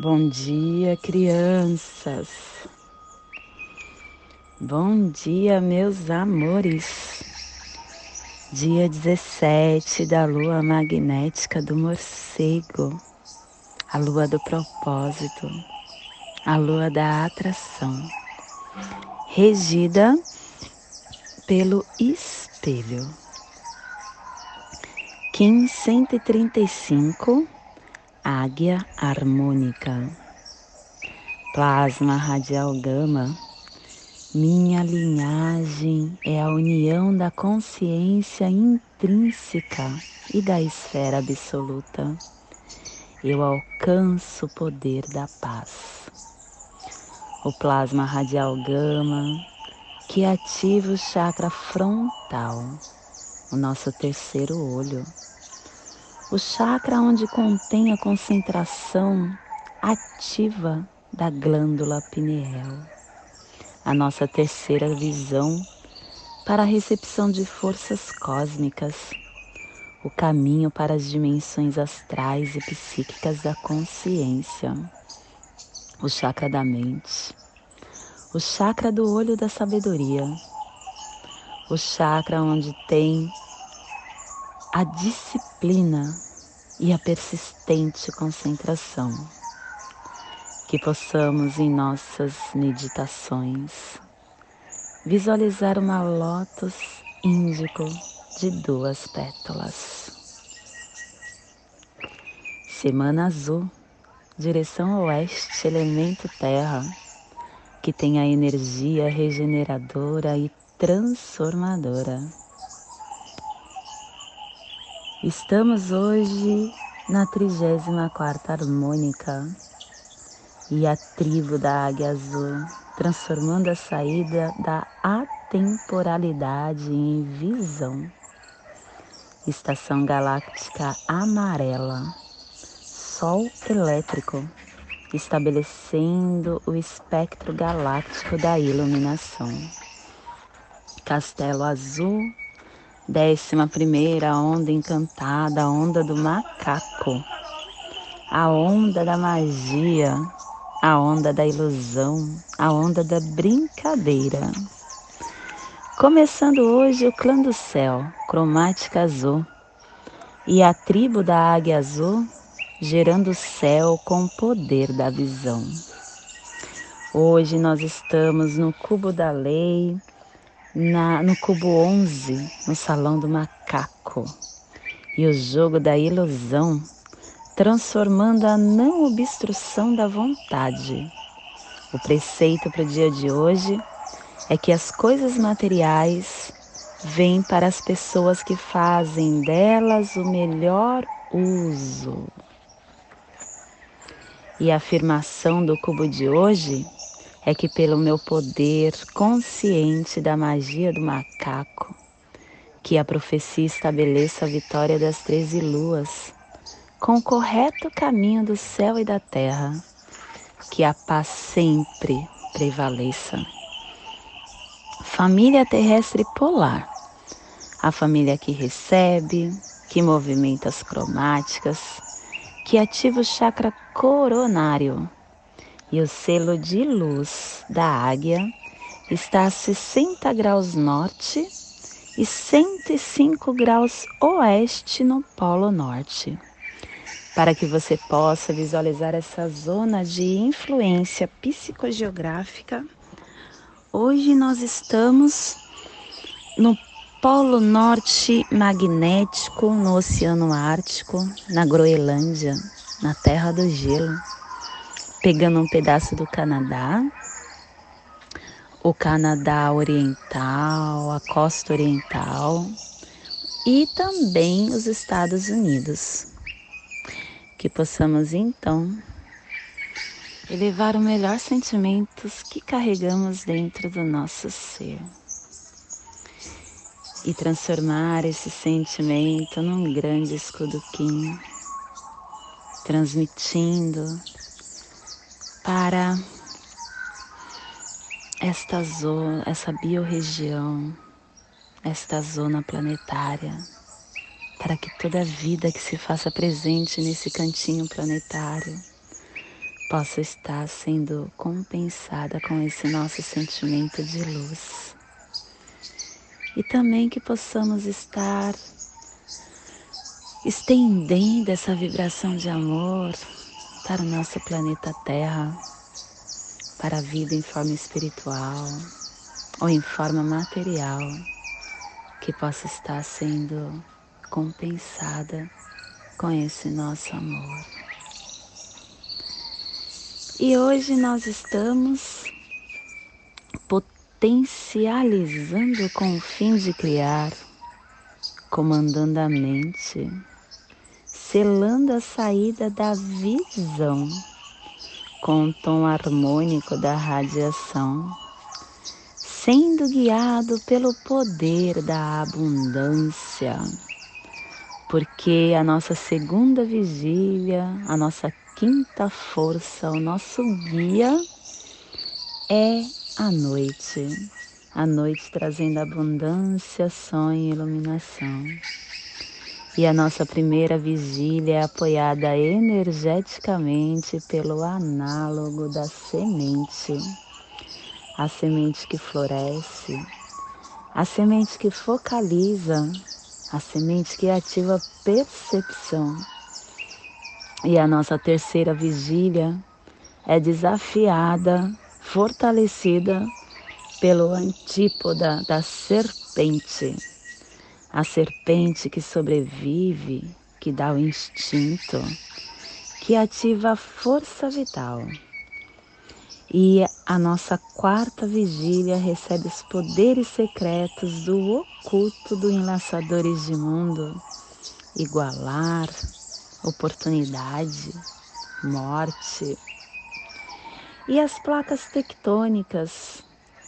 Bom dia, crianças. Bom dia, meus amores. Dia 17 da lua magnética do morcego, a lua do propósito, a lua da atração, regida pelo espelho. Kim 135, Águia Harmônica, Plasma Radial Gama minha linhagem é a união da consciência intrínseca e da esfera absoluta. Eu alcanço o poder da paz. O plasma radial gama que ativa o chakra frontal, o nosso terceiro olho. O chakra onde contém a concentração ativa da glândula pineal. A nossa terceira visão para a recepção de forças cósmicas, o caminho para as dimensões astrais e psíquicas da consciência, o chakra da mente, o chakra do olho da sabedoria, o chakra onde tem a disciplina e a persistente concentração que possamos em nossas meditações visualizar uma lótus índico de duas pétalas. Semana azul, direção oeste, elemento terra, que tem a energia regeneradora e transformadora. Estamos hoje na 34 harmônica e a tribo da Águia Azul, transformando a saída da atemporalidade em visão. Estação galáctica amarela, Sol elétrico, estabelecendo o espectro galáctico da iluminação. Castelo Azul, décima primeira onda encantada, a onda do macaco, a onda da magia, a onda da ilusão, a onda da brincadeira. Começando hoje o clã do céu, cromática azul, e a tribo da águia azul, gerando o céu com o poder da visão. Hoje nós estamos no cubo da lei, na, no cubo 11, no salão do macaco. E o jogo da ilusão transformando a não obstrução da vontade. O preceito para o dia de hoje é que as coisas materiais vêm para as pessoas que fazem delas o melhor uso. E a afirmação do cubo de hoje é que, pelo meu poder consciente da magia do macaco, que a profecia estabeleça a vitória das treze luas com o correto caminho do céu e da terra, que a paz sempre prevaleça. Família terrestre polar, a família que recebe, que movimenta as cromáticas, que ativa o chakra coronário. E o selo de luz da águia está a 60 graus norte e 105 graus oeste no Polo Norte para que você possa visualizar essa zona de influência psicogeográfica. Hoje nós estamos no Polo Norte Magnético, no Oceano Ártico, na Groenlândia, na Terra do Gelo, pegando um pedaço do Canadá, o Canadá Oriental, a costa oriental. E também os Estados Unidos. Que possamos então elevar o melhor sentimentos que carregamos dentro do nosso ser. E transformar esse sentimento num grande escudo Kim, transmitindo para esta zona, essa biorregião, esta zona planetária para que toda vida que se faça presente nesse cantinho planetário possa estar sendo compensada com esse nosso sentimento de luz. E também que possamos estar estendendo essa vibração de amor para o nosso planeta Terra, para a vida em forma espiritual ou em forma material, que possa estar sendo compensada com esse nosso amor. E hoje nós estamos potencializando com o fim de criar, comandando a mente, selando a saída da visão com o tom harmônico da radiação, sendo guiado pelo poder da abundância, porque a nossa segunda vigília, a nossa quinta força, o nosso guia é a noite. A noite trazendo abundância, sonho e iluminação. E a nossa primeira vigília é apoiada energeticamente pelo análogo da semente. A semente que floresce, a semente que focaliza, a semente que ativa percepção e a nossa terceira vigília é desafiada, fortalecida pelo antípoda da serpente. A serpente que sobrevive, que dá o instinto, que ativa a força vital. E a nossa quarta vigília recebe os poderes secretos do oculto do Enlaçadores de Mundo, igualar, oportunidade, morte. E as placas tectônicas,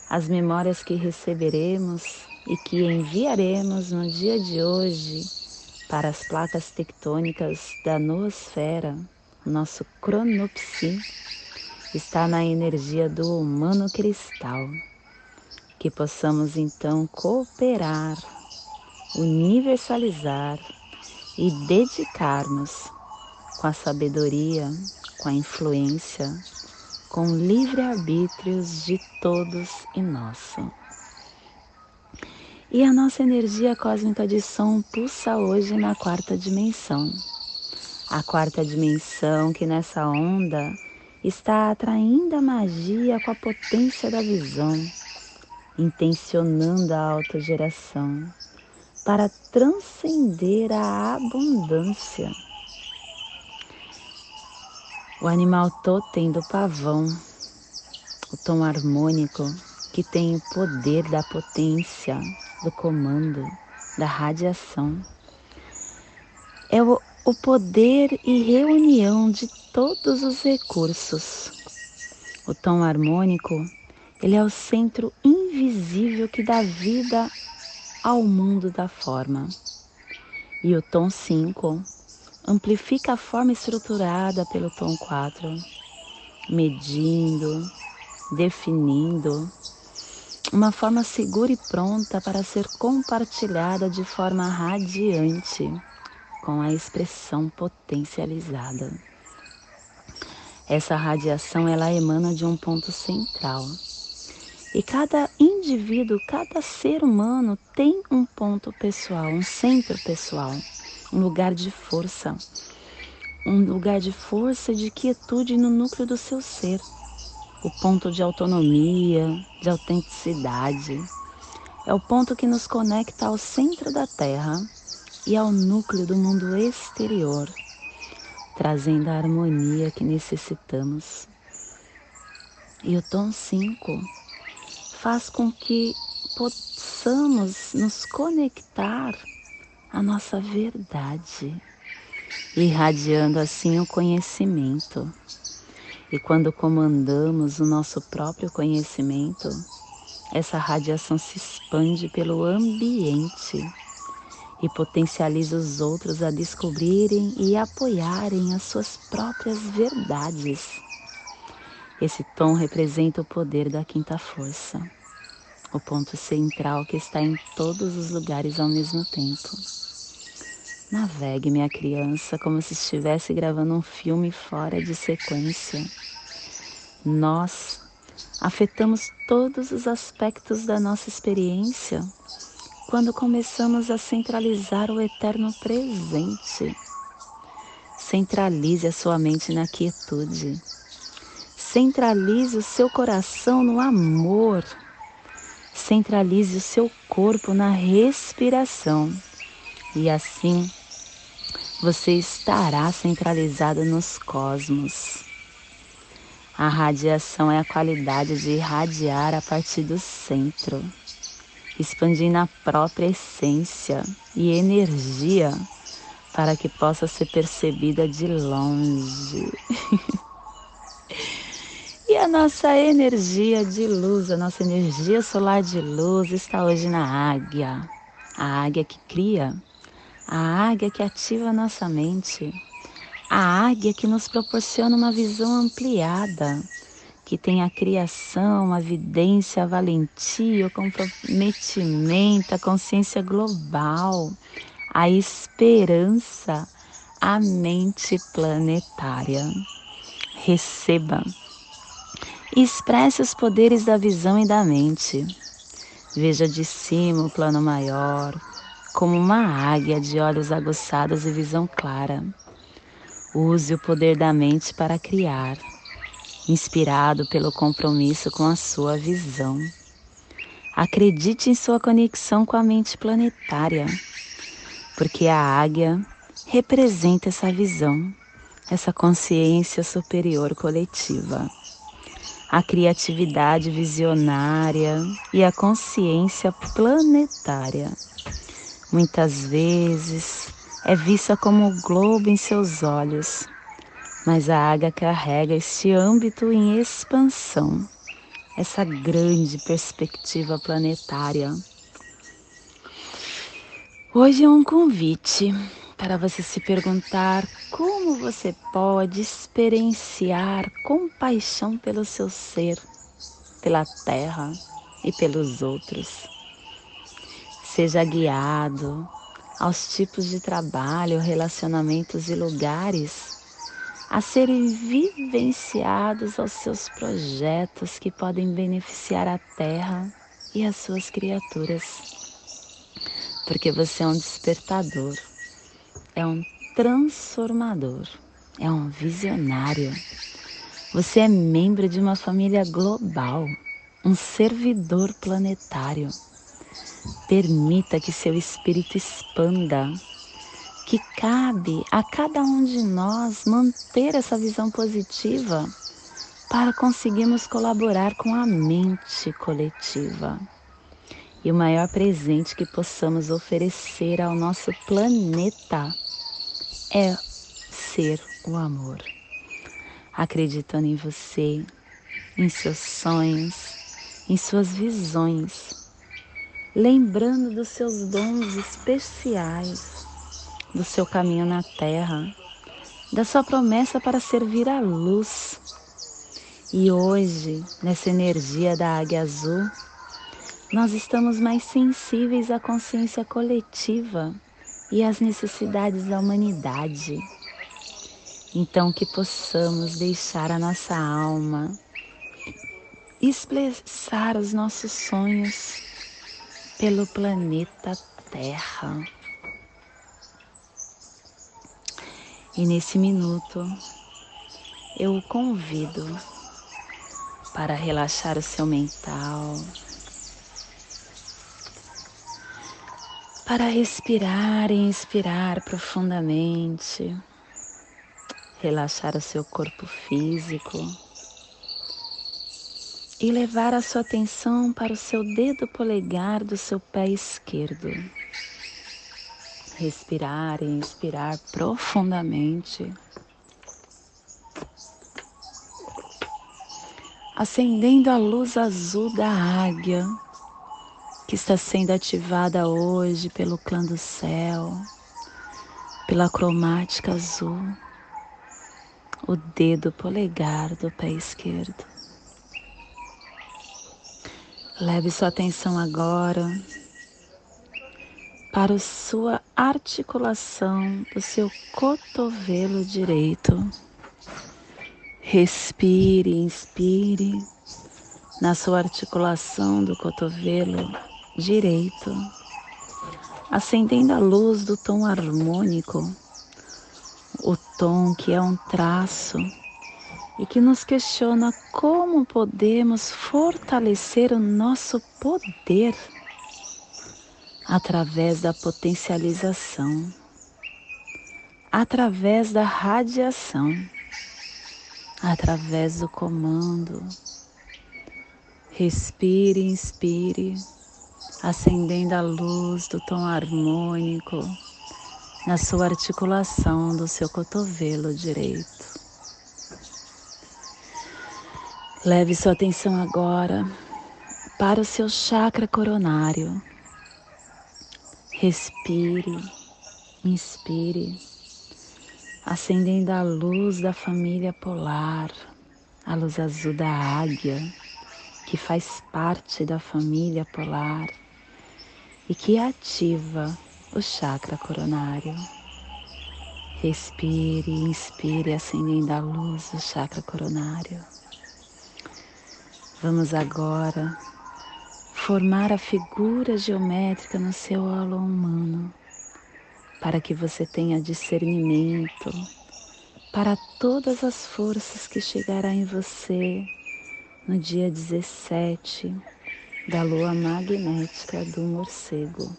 as memórias que receberemos e que enviaremos no dia de hoje para as placas tectônicas da noosfera, nosso cronopsi, está na energia do humano cristal. Que possamos então cooperar, universalizar e dedicar-nos com a sabedoria, com a influência, com o livre-arbítrios de todos e nosso. E a nossa energia cósmica de som pulsa hoje na quarta dimensão. A quarta dimensão que nessa onda está atraindo a magia com a potência da visão, intencionando a autogeração para transcender a abundância. O animal totem do pavão, o tom harmônico que tem o poder da potência, do comando, da radiação. É o, o poder e reunião de todos os recursos. O tom harmônico, ele é o centro invisível que dá vida ao mundo da forma. E o tom 5 amplifica a forma estruturada pelo tom 4, medindo, definindo uma forma segura e pronta para ser compartilhada de forma radiante com a expressão potencializada. Essa radiação ela emana de um ponto central. E cada indivíduo, cada ser humano tem um ponto pessoal, um centro pessoal, um lugar de força, um lugar de força e de quietude no núcleo do seu ser, o ponto de autonomia, de autenticidade. É o ponto que nos conecta ao centro da Terra e ao núcleo do mundo exterior, trazendo a harmonia que necessitamos. E o tom 5 faz com que possamos nos conectar à nossa verdade, irradiando assim o conhecimento. E quando comandamos o nosso próprio conhecimento, essa radiação se expande pelo ambiente e potencializa os outros a descobrirem e apoiarem as suas próprias verdades esse tom representa o poder da quinta força, o ponto central que está em todos os lugares ao mesmo tempo. Navegue, minha criança, como se estivesse gravando um filme fora de sequência. Nós afetamos todos os aspectos da nossa experiência quando começamos a centralizar o eterno presente. Centralize a sua mente na quietude. Centralize o seu coração no amor. Centralize o seu corpo na respiração. E assim você estará centralizado nos cosmos. A radiação é a qualidade de irradiar a partir do centro, expandindo a própria essência e energia para que possa ser percebida de longe. e a nossa energia de luz, a nossa energia solar de luz está hoje na águia. A águia que cria, a águia que ativa nossa mente, a águia que nos proporciona uma visão ampliada, que tem a criação, a vidência, a valentia, o comprometimento, a consciência global, a esperança, a mente planetária. Receba expresse os poderes da visão e da mente. Veja de cima o plano maior, como uma águia de olhos aguçados e visão clara. Use o poder da mente para criar, inspirado pelo compromisso com a sua visão. Acredite em sua conexão com a mente planetária porque a águia representa essa visão, essa consciência superior coletiva, a criatividade visionária e a consciência planetária. Muitas vezes é vista como o globo em seus olhos, mas a águia carrega este âmbito em expansão, essa grande perspectiva planetária Hoje é um convite para você se perguntar como você pode experienciar compaixão pelo seu ser, pela terra e pelos outros. Seja guiado aos tipos de trabalho, relacionamentos e lugares a serem vivenciados aos seus projetos que podem beneficiar a terra e as suas criaturas porque você é um despertador, é um transformador, é um visionário. Você é membro de uma família global, um servidor planetário. Permita que seu espírito expanda, que cabe a cada um de nós manter essa visão positiva para conseguirmos colaborar com a mente coletiva. E o maior presente que possamos oferecer ao nosso planeta é ser o amor. Acreditando em você, em seus sonhos, em suas visões, lembrando dos seus dons especiais, do seu caminho na terra, da sua promessa para servir a luz. E hoje, nessa energia da águia azul, nós estamos mais sensíveis à consciência coletiva e às necessidades da humanidade. Então, que possamos deixar a nossa alma expressar os nossos sonhos pelo planeta Terra. E nesse minuto, eu o convido para relaxar o seu mental, para respirar e inspirar profundamente, relaxar o seu corpo físico e levar a sua atenção para o seu dedo polegar do seu pé esquerdo. Respirar e inspirar profundamente. Acendendo a luz azul da águia que está sendo ativada hoje pelo clã do céu, pela cromática azul, o dedo polegar do pé esquerdo. Leve sua atenção agora para a sua articulação do seu cotovelo direito. Respire, inspire na sua articulação do cotovelo direito, acendendo a luz do tom harmônico, o tom que é um traço e que nos questiona como podemos fortalecer o nosso poder através da potencialização, através da radiação, através do comando. Respire, inspire, acendendo a luz do tom harmônico na sua articulação do seu cotovelo direito. Leve sua atenção agora para o seu chakra coronário. Respire, inspire, acendendo a luz da família polar, a luz azul da águia, que faz parte da família polar e que ativa o chakra coronário. Respire, inspire, acendendo a luz do chakra coronário. Vamos agora formar a figura geométrica no seu halo humano, para que você tenha discernimento para todas as forças que chegará em você no dia 17 da lua magnética do morcego.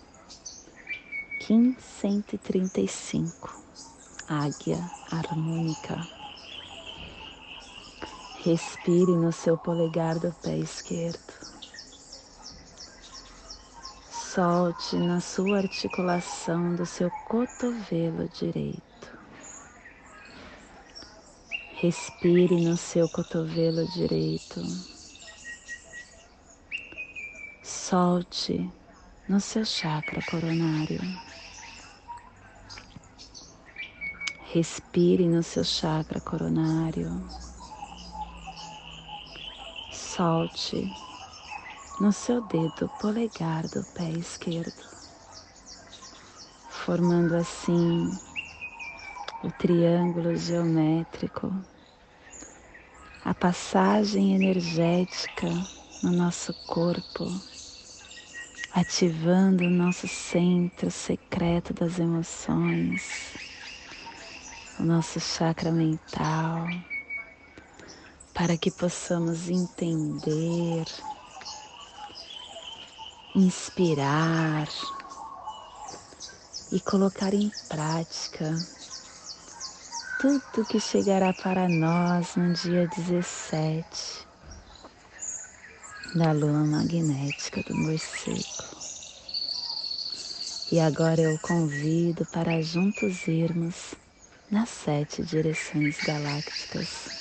Kim 135, Águia Harmônica. Respire no seu polegar do pé esquerdo. Solte na sua articulação do seu cotovelo direito. Respire no seu cotovelo direito. Solte no seu chakra coronário. Respire no seu chakra coronário solte no seu dedo polegar do pé esquerdo, formando assim o triângulo geométrico, a passagem energética no nosso corpo, ativando o nosso centro secreto das emoções, o nosso chakra mental para que possamos entender, inspirar e colocar em prática tudo que chegará para nós no dia 17 da lua magnética do morcego. E agora eu convido para juntos irmos nas sete direções galácticas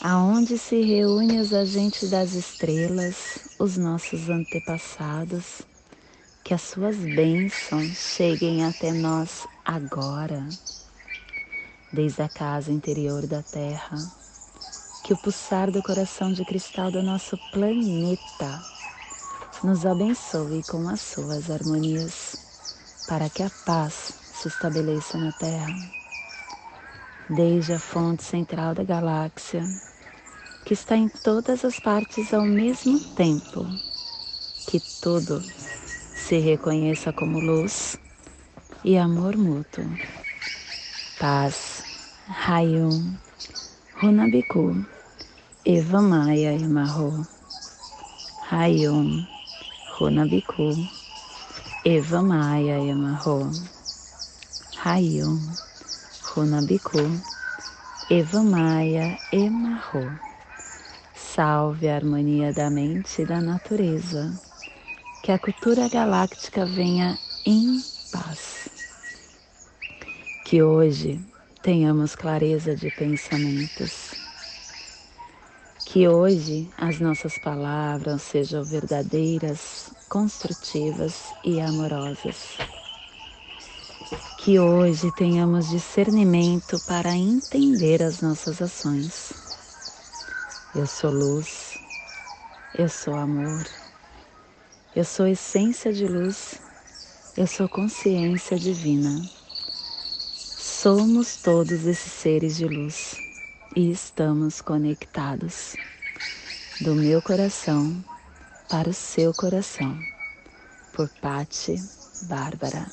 aonde se reúnem os agentes das estrelas, os nossos antepassados, que as suas bênçãos cheguem até nós agora, desde a casa interior da Terra, que o pulsar do coração de cristal do nosso planeta nos abençoe com as suas harmonias, para que a paz se estabeleça na Terra. Desde a fonte central da galáxia, que está em todas as partes ao mesmo tempo, que tudo se reconheça como luz e amor mútuo. paz, Rayum, Runabiku, Eva Maia Emarro, Rayum, Runabiku, Eva Maia Emarro, Rayum, Runabiku, Eva Maia Emarro. Salve a harmonia da mente e da natureza. Que a cultura galáctica venha em paz. Que hoje tenhamos clareza de pensamentos. Que hoje as nossas palavras sejam verdadeiras, construtivas e amorosas. Que hoje tenhamos discernimento para entender as nossas ações. Eu sou luz, eu sou amor, eu sou essência de luz, eu sou consciência divina. Somos todos esses seres de luz e estamos conectados do meu coração para o seu coração, por Pati Bárbara,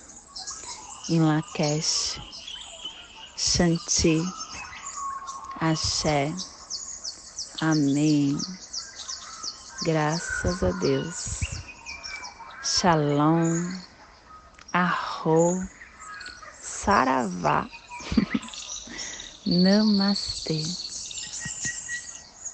em Lakesh, Shanti, Axé, Amém. Graças a Deus. Shalom, Arro, Saravá. Namastê.